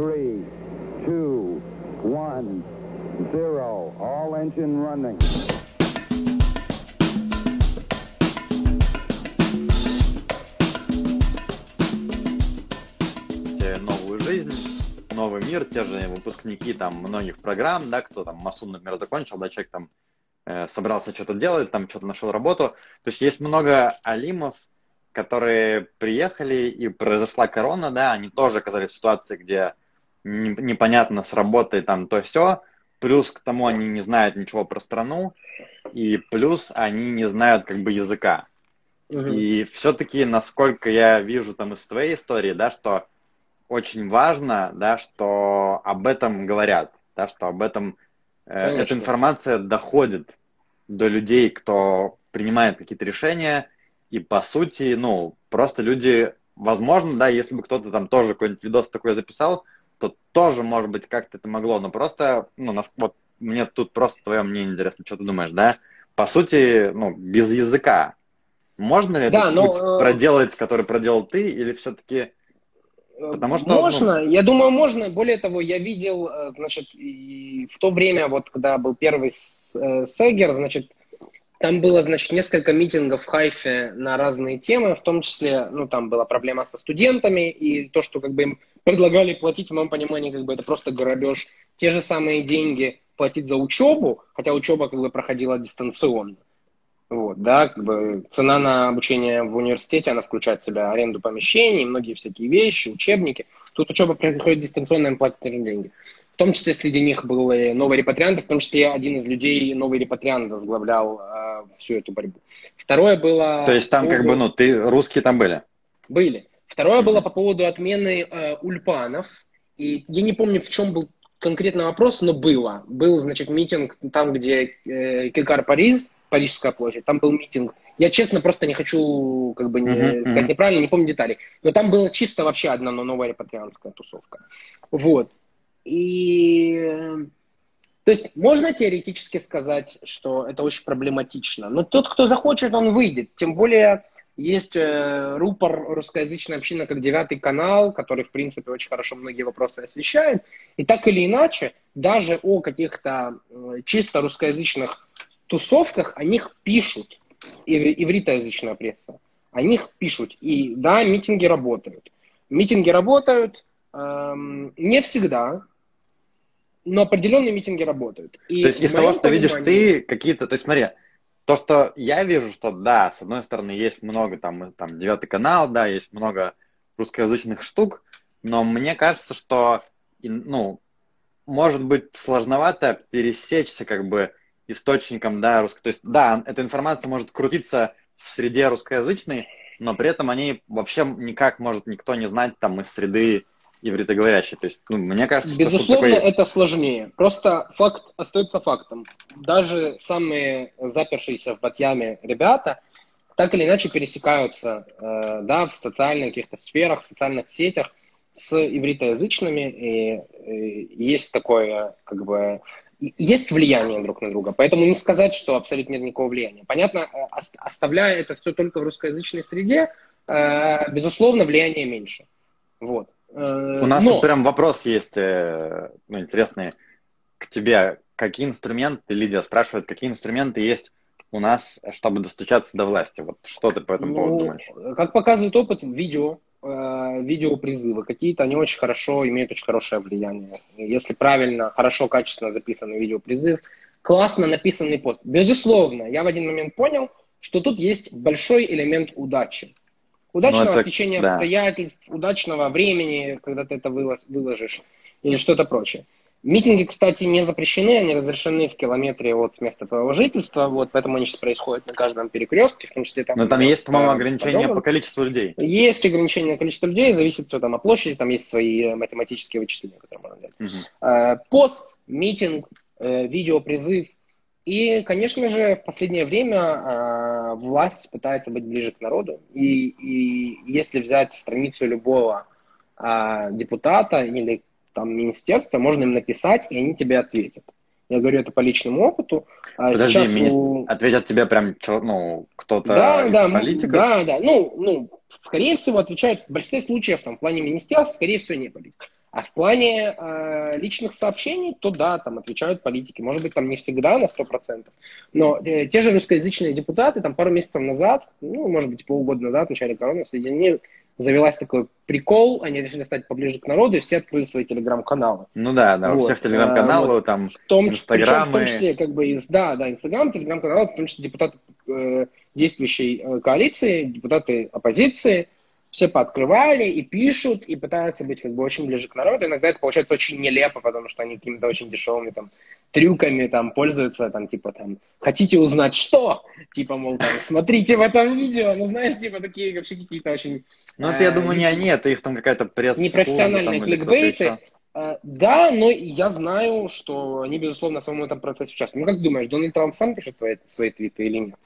three, two, one, zero. All engine running. новый мир, те же выпускники там многих программ, да, кто там МАСУ, например, закончил, да, человек там э, собрался что-то делать, там что-то нашел работу. То есть есть много алимов, которые приехали, и произошла корона, да, они тоже оказались в ситуации, где непонятно с работой там то все, плюс к тому они не знают ничего про страну, и плюс они не знают как бы языка. Угу. И все-таки, насколько я вижу там из твоей истории, да, что очень важно, да, что об этом говорят, да, что об этом э, эта информация доходит до людей, кто принимает какие-то решения, и по сути, ну, просто люди, возможно, да, если бы кто-то там тоже какой-нибудь видос такой записал, то тоже, может быть, как-то это могло, но просто, ну, нас, вот мне тут просто твое мнение интересно, что ты думаешь, да? По сути, ну, без языка. Можно ли да, этот но... путь э, проделать, который проделал ты, или все-таки... Потому что, можно, ну... я думаю, можно. Более того, я видел, э, значит, и в то время, вот когда был первый э, Сегер, значит, там было, значит, несколько митингов в Хайфе на разные темы, в том числе, ну, там была проблема со студентами, и то, что как бы им предлагали платить, в моем понимании, как бы это просто грабеж. Те же самые деньги платить за учебу, хотя учеба как бы проходила дистанционно. Вот, да, как бы цена на обучение в университете, она включает в себя аренду помещений, многие всякие вещи, учебники. Тут учеба проходит дистанционно, им платят тоже деньги том числе среди них был новый репатриант, в том числе один из людей новый репатриант возглавлял э, всю эту борьбу. Второе было... То есть там как бы, ну, ты, русские там были? Были. Второе было по поводу отмены э, ульпанов. И я не помню, в чем был конкретно вопрос, но было. Был, значит, митинг там, где э, Кикар Париж, Парижская площадь, там был митинг. Я, честно, просто не хочу, как бы, не, uh-huh, сказать неправильно, не помню деталей. Но там была чисто вообще одна новая репатрианская тусовка. Вот. И то есть можно теоретически сказать, что это очень проблематично. Но тот, кто захочет, он выйдет. Тем более есть э, рупор русскоязычной общины как девятый канал, который, в принципе, очень хорошо многие вопросы освещает. И так или иначе, даже о каких-то э, чисто русскоязычных тусовках о них пишут. Ив- ивритоязычная пресса. О них пишут. И да, митинги работают. Митинги работают эм, не всегда, но определенные митинги работают. И то есть из того, что видишь ты, какие-то, то есть смотри, то, что я вижу, что да, с одной стороны, есть много там, там девятый канал, да, есть много русскоязычных штук, но мне кажется, что, ну, может быть сложновато пересечься как бы источником, да, русско... То есть, да, эта информация может крутиться в среде русскоязычной, но при этом они вообще никак может никто не знать там из среды ивритоговорящий. То есть, ну, мне кажется, Безусловно, что такое... это сложнее. Просто факт остается фактом. Даже самые запершиеся в Батьяме ребята так или иначе пересекаются э, да, в социальных каких-то сферах, в социальных сетях с ивритоязычными, и, и есть такое, как бы, есть влияние друг на друга, поэтому не сказать, что абсолютно нет никакого влияния. Понятно, э, оставляя это все только в русскоязычной среде, э, безусловно, влияние меньше. Вот. У нас Но... тут прям вопрос есть, э, ну, интересный к тебе. Какие инструменты, Лидия спрашивает, какие инструменты есть у нас, чтобы достучаться до власти? Вот что ты по этому ну, поводу думаешь? Как показывает опыт, видео, э, видеопризывы какие-то, они очень хорошо, имеют очень хорошее влияние. Если правильно, хорошо, качественно записанный видеопризыв, классно написанный пост. Безусловно, я в один момент понял, что тут есть большой элемент удачи. Удачного это, стечения да. обстоятельств, удачного времени, когда ты это выложишь, или что-то прочее. Митинги, кстати, не запрещены, они разрешены в километре от места твоего жительства, вот, поэтому они сейчас происходят на каждом перекрестке, в том числе там... Но там есть, по-моему, ограничения по количеству людей. Есть ограничения по количеству людей, зависит все там от площади, там есть свои э, математические вычисления, которые можно делать. Угу. Пост, митинг, э, видеопризыв, и, конечно же, в последнее время э, власть пытается быть ближе к народу. И, и если взять страницу любого э, депутата или там министерства, можно им написать, и они тебе ответят. Я говорю это по личному опыту. А Подожди, Сейчас министр... у... ответят тебе прям ну, кто-то да, из да, политиков? Да, да. Ну, ну, скорее всего, отвечают в большинстве случаев там, в плане министерства, скорее всего, не политик. А в плане э, личных сообщений, то да, там отвечают политики. Может быть, там не всегда на 100%. Но э, те же русскоязычные депутаты там пару месяцев назад, ну, может быть, полгода назад, в начале короны, среди них завелась такой прикол, они решили стать поближе к народу, и все открыли свои телеграм-каналы. Ну да, да, вот. у всех телеграм-каналы, вот. там, в том, инстаграмы. в том числе, как бы, из, да, да, инстаграм, телеграм-каналы, в том числе депутаты э, действующей э, коалиции, депутаты оппозиции, все пооткрывали и пишут, и пытаются быть как бы очень ближе к народу. Иногда это получается очень нелепо, потому что они какими-то очень дешевыми там трюками там пользуются, там типа там хотите узнать что? Типа, мол, там, смотрите в этом видео, ну знаешь, типа такие вообще какие-то очень... Ну это, я э, думаю, не они, это их там какая-то пресс Непрофессиональные кликбейты. Э, да, но я знаю, что они, безусловно, в самом этом процессе участвуют. Ну, как думаешь, Дональд Трамп сам пишет твои, свои твиты или нет?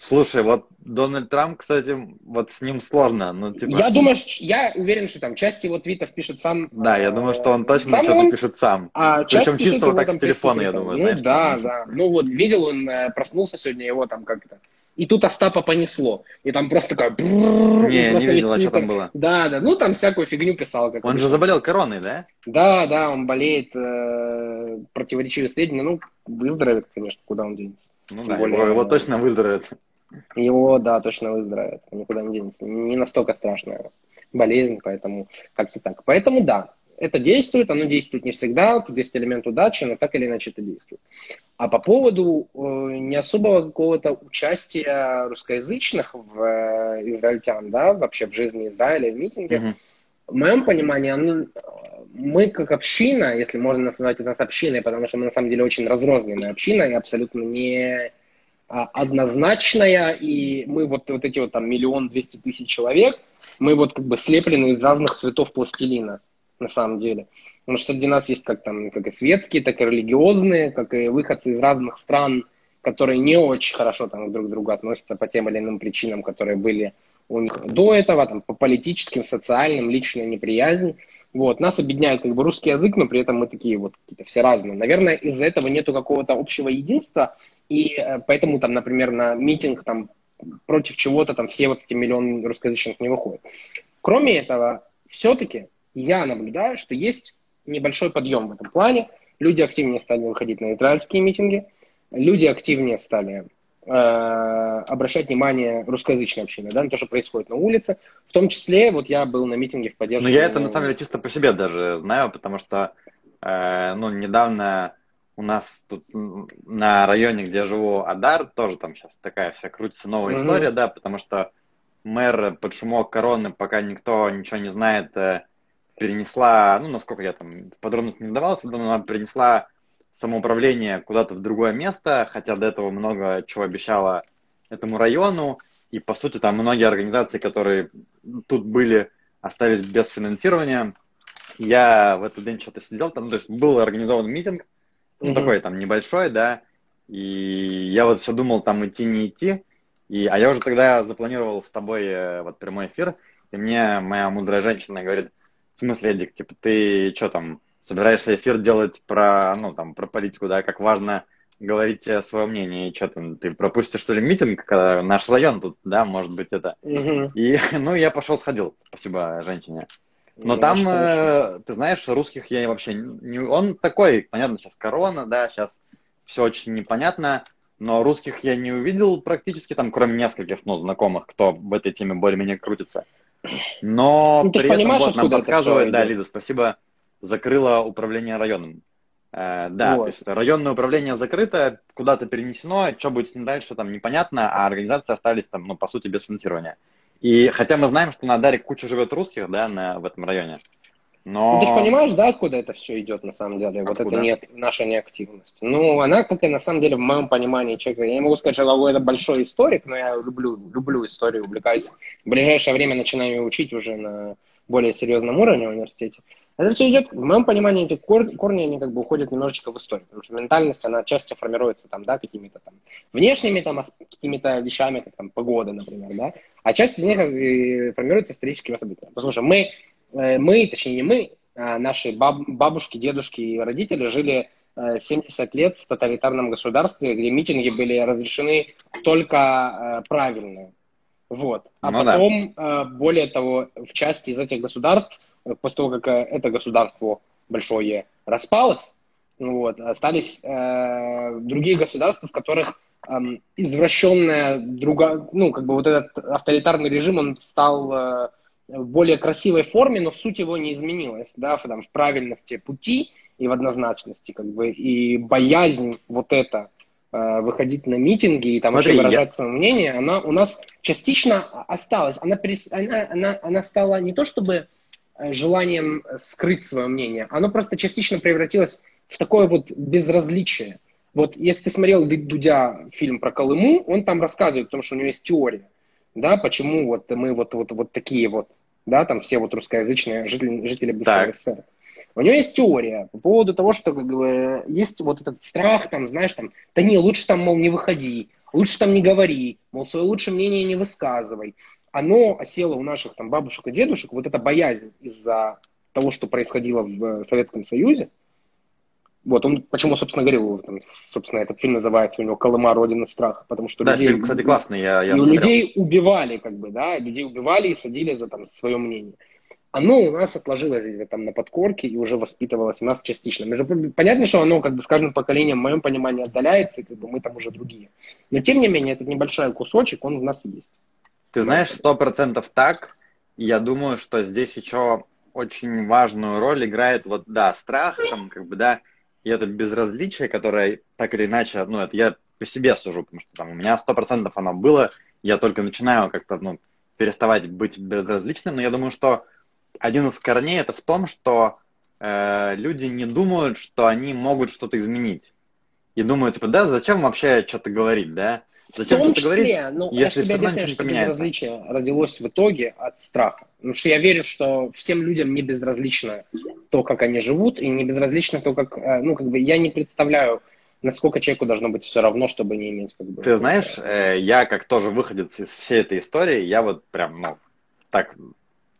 Слушай, вот Дональд Трамп, кстати, вот с ним сложно. Ну, типа... Я думаю, я уверен, что там часть его твитов пишет сам. Да, я думаю, что он точно сам что-то он, пишет сам. А Причем чисто вот так с телефона, я думаю. Ну знаешь, да, да. Ну вот, видел он, э, проснулся сегодня, его там как-то. И тут Остапа понесло. И там просто такая... Не, не видел, а что там было. Да, да, ну там всякую фигню писал. Как он же заболел короной, да? Да, да, он болеет, э, противоречивые сведения. Ну, выздоровеет, конечно, куда он денется. Ну да, более, его, его точно выздоровеет. Его, да, точно выздоровеет, никуда не денется. Не настолько страшная болезнь, поэтому как-то так. Поэтому да, это действует, оно действует не всегда, тут есть элемент удачи, но так или иначе это действует. А по поводу э, не особого какого-то участия русскоязычных в э, израильтян, да, вообще в жизни Израиля, в митинге, mm-hmm. в моем понимании, оно, мы как община, если можно назвать это общиной, потому что мы на самом деле очень разрозненная община и абсолютно не а, однозначная, и мы вот, вот эти вот там миллион двести тысяч человек, мы вот как бы слеплены из разных цветов пластилина, на самом деле. Потому что среди нас есть как там, как и светские, так и религиозные, как и выходцы из разных стран, которые не очень хорошо там друг к другу относятся по тем или иным причинам, которые были у них до этого, там, по политическим, социальным, личная неприязнь. Вот. Нас объединяет как бы русский язык, но при этом мы такие вот какие-то все разные. Наверное, из-за этого нету какого-то общего единства, и э, поэтому там, например, на митинг там против чего-то там все вот эти миллионы русскоязычных не выходят. Кроме этого, все-таки я наблюдаю, что есть небольшой подъем в этом плане. Люди активнее стали выходить на израильские митинги, люди активнее стали э, обращать внимание русскоязычной общины, да, на то, что происходит на улице. В том числе, вот я был на митинге в поддержку... Ну, я это, на самом деле, чисто по себе даже знаю, потому что, э, ну, недавно у нас тут на районе, где я живу, Адар, тоже там сейчас такая вся крутится новая mm-hmm. история, да, потому что мэр под шумок короны, пока никто ничего не знает, э, перенесла, ну, насколько я там в подробности не вдавался, но она перенесла самоуправление куда-то в другое место, хотя до этого много чего обещала этому району, и, по сути, там многие организации, которые тут были, остались без финансирования. Я в этот день что-то сидел там, то есть был организован митинг, ну, mm-hmm. такой там небольшой, да. И я вот все думал, там идти, не идти. И, а я уже тогда запланировал с тобой э, вот прямой эфир, и мне моя мудрая женщина говорит, в смысле, Эдик, типа, ты что там, собираешься эфир делать про, ну, там, про политику, да, как важно говорить свое мнение, и что там, ты пропустишь, что ли, митинг, когда наш район тут, да, может быть, это. Угу. И, ну, я пошел, сходил, спасибо женщине. Но ну, там, э, ты знаешь, русских я вообще не... Он такой, понятно, сейчас корона, да, сейчас все очень непонятно, но русских я не увидел практически, там, кроме нескольких, ну, знакомых, кто в этой теме более-менее крутится. Но ну, при этом вот, нам подсказывает, да, Лида, спасибо, закрыло управление районом. Э, да, вот. то есть районное управление закрыто, куда-то перенесено, что будет с ним дальше, там непонятно, а организации остались там, ну, по сути, без финансирования. И хотя мы знаем, что на Даре куча живет русских, да, на, в этом районе. Но... Ну, ты же понимаешь, да, откуда это все идет на самом деле? Откуда? Вот это не, наша неактивность. Ну, она, как и на самом деле, в моем понимании человека, я не могу сказать, что это большой историк, но я люблю, люблю историю, увлекаюсь. В ближайшее время начинаю ее учить уже на более серьезном уровне в университете. Это все идет, в моем понимании, эти кор- корни, они как бы уходят немножечко в историю, потому что ментальность, она часто формируется там, да, какими-то там внешними там, какими-то вещами, как там погода, например, да, а часть из них э, формируется историческими событиями. Послушай, мы, мы, точнее не мы, а наши баб- бабушки, дедушки и родители жили 70 э, лет в тоталитарном государстве, где митинги были разрешены только правильные. Вот. А Ну да. потом, э, более того, в части из этих государств, э, после того, как э, это государство большое распалось, ну вот, остались э, другие государства, в которых эм, извращенная друга, ну, как бы вот этот авторитарный режим, он стал э, в более красивой форме, но суть его не изменилась, да, в, там, в правильности пути и в однозначности, как бы, и боязнь вот это э, выходить на митинги и там Смотри, вообще я- выражать свое мнение, она у нас частично осталась. Она, перес- она, она, она стала не то чтобы э, желанием скрыть свое мнение, оно просто частично превратилось в такое вот безразличие. Вот если ты смотрел Ду- Дудя фильм про Колыму, он там рассказывает о том, что у него есть теория, да, почему вот мы вот, вот, вот такие вот, да, там все вот русскоязычные жители, жители бывшего Так. СССР. У него есть теория по поводу того, что как бы, есть вот этот страх, там, знаешь, там, да не, лучше там, мол, не выходи, лучше там не говори, мол, свое лучшее мнение не высказывай. Оно осело у наших там бабушек и дедушек, вот эта боязнь из-за того, что происходило в э, Советском Союзе. Вот, он почему, собственно, говорил, там, собственно, этот фильм называется у него «Колыма. Родина страха», потому что Да, людей- фильм, кстати, классный, я, я и у смотрел. людей убивали, как бы, да, людей убивали и садили за там свое мнение. Оно у нас отложилось где-то там на подкорке и уже воспитывалось у нас частично. Между понятно, что оно как бы с каждым поколением, в моем понимании, отдаляется, и как бы мы там уже другие. Но тем не менее, этот небольшой кусочек, он в нас есть. Ты знаешь, сто процентов так. Я думаю, что здесь еще очень важную роль играет вот, да, страх, там, как бы, да, и это безразличие, которое так или иначе, ну, это я по себе сужу, потому что там у меня сто процентов оно было, я только начинаю как-то, ну, переставать быть безразличным, но я думаю, что один из корней это в том, что э, люди не думают, что они могут что-то изменить. И думают, типа, да, зачем вообще что-то говорить, да? Зачем в том числе, ну, я если же тебе объясняю, что безразличие родилось в итоге от страха. Потому что я верю, что всем людям не безразлично то, как они живут, и не безразлично то, как, э, ну, как бы, я не представляю, насколько человеку должно быть все равно, чтобы не иметь, как бы... Ты знаешь, э, я как тоже выходец из всей этой истории, я вот прям, ну, так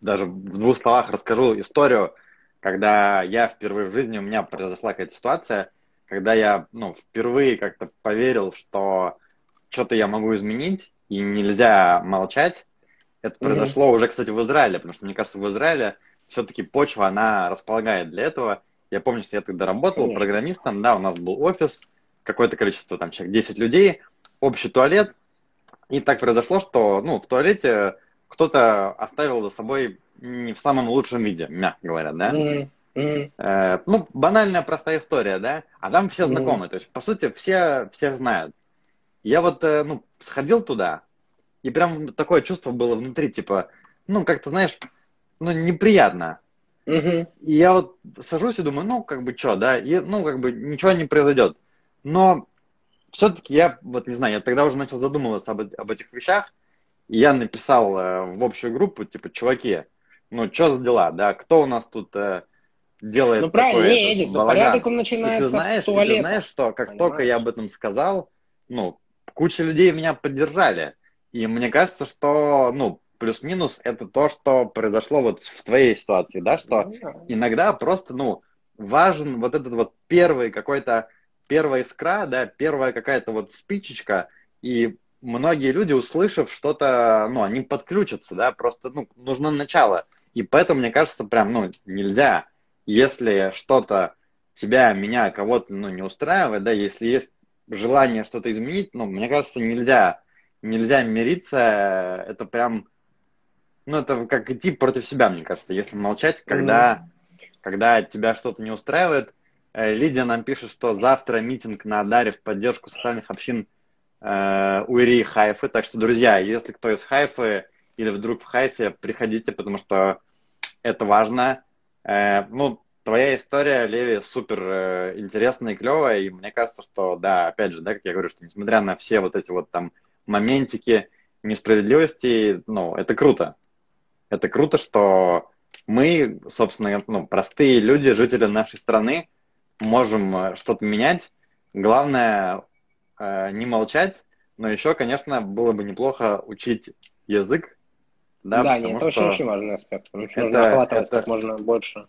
даже в двух словах расскажу историю, когда я впервые в жизни, у меня произошла какая-то ситуация, когда я, ну, впервые как-то поверил, что что-то я могу изменить, и нельзя молчать. Это произошло уже, кстати, в Израиле, потому что, мне кажется, в Израиле все-таки почва, она располагает для этого. Я помню, что я тогда работал Конечно. программистом, да, у нас был офис, какое-то количество, там, человек 10 людей, общий туалет. И так произошло, что, ну, в туалете кто-то оставил за собой не в самом лучшем виде, мягко говоря, да? Мгм, мгм. Э, ну, банальная простая история, да? А там все знакомы, то есть, по сути, все, все знают. Я вот, э, ну, сходил туда, и прям такое чувство было внутри, типа, ну, как-то, знаешь, ну, неприятно. Мгм. И я вот сажусь и думаю, ну, как бы, что, да, и, ну, как бы, ничего не произойдет. Но все-таки я, вот, не знаю, я тогда уже начал задумываться об, об этих вещах, и я написал э, в общую группу, типа, чуваки, ну, что за дела, да, кто у нас тут э, делает Ну, правильно, такой, не, этот, Эдик, но балаган?» порядок он И начинается ты знаешь, с и туалета. ты знаешь, что как Понимаешь? только я об этом сказал, ну, куча людей меня поддержали. И мне кажется, что, ну, плюс-минус это то, что произошло вот в твоей ситуации, да, что Ну, да. иногда просто, ну, важен вот этот вот первый какой-то, первая искра, да, первая какая-то вот спичечка, и многие люди, услышав что-то, ну, они подключатся, да, просто, ну, нужно начало. И поэтому, мне кажется, прям, ну, нельзя, если что-то тебя, меня, кого-то, ну, не устраивает, да, если есть желание что-то изменить, ну, мне кажется, нельзя, нельзя мириться, это прям, ну, это как идти против себя, мне кажется, если молчать, когда, когда тебя что-то не устраивает. Э, Лидия нам пишет, что завтра митинг на Адаре в поддержку социальных общин э, у Ирии Хайфы. Так что, друзья, если кто из Хайфы или вдруг в Хайфе, приходите, потому что это важно. Э, ну, твоя история, Леви, супер э, интересная и клевая, и мне кажется, что, да, опять же, да, как я говорю, что несмотря на все вот эти вот там моментики несправедливости, ну, это круто. Это круто, что мы, собственно, ну, простые люди, жители нашей страны, можем э, что-то менять. Главное э, не молчать, но еще, конечно, было бы неплохо учить язык. Да, Да, нет, это что очень-очень важный аспект. Потому что это- нужно охватывать это как можно больше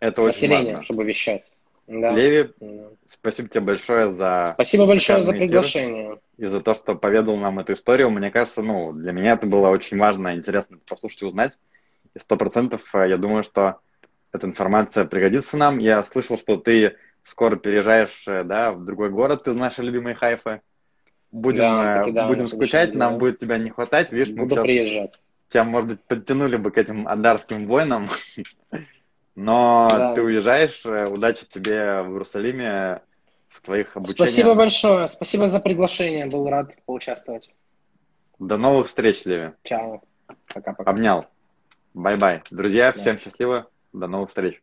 это очень населения, важно. чтобы вещать. Да. Леви, Да. спасибо тебе большое за Спасибо большое за приглашение. и за то, что поведал нам эту историю. Мне кажется, ну, для меня это было очень важно, интересно послушать и узнать. И сто процентов э, я думаю, что эта информация пригодится нам. Я слышал, что ты скоро переезжаешь, э, да, в другой город из нашей любимой Хайфы. Будем, Да, э, таки да, будем мы скучать, нам будет тебя не хватать. Видишь, мы Буду сейчас приезжать. тебя, может быть, подтянули бы к этим андарским войнам. Но Да. ты уезжаешь. Э, Удачи тебе в Иерусалиме, в твоих обучениях. Спасибо большое. Спасибо за приглашение. Был рад поучаствовать. До новых встреч, Леви. Чао. Пока-пока. Обнял. Bye-bye. Друзья, Да. всем счастливо. До новых встреч.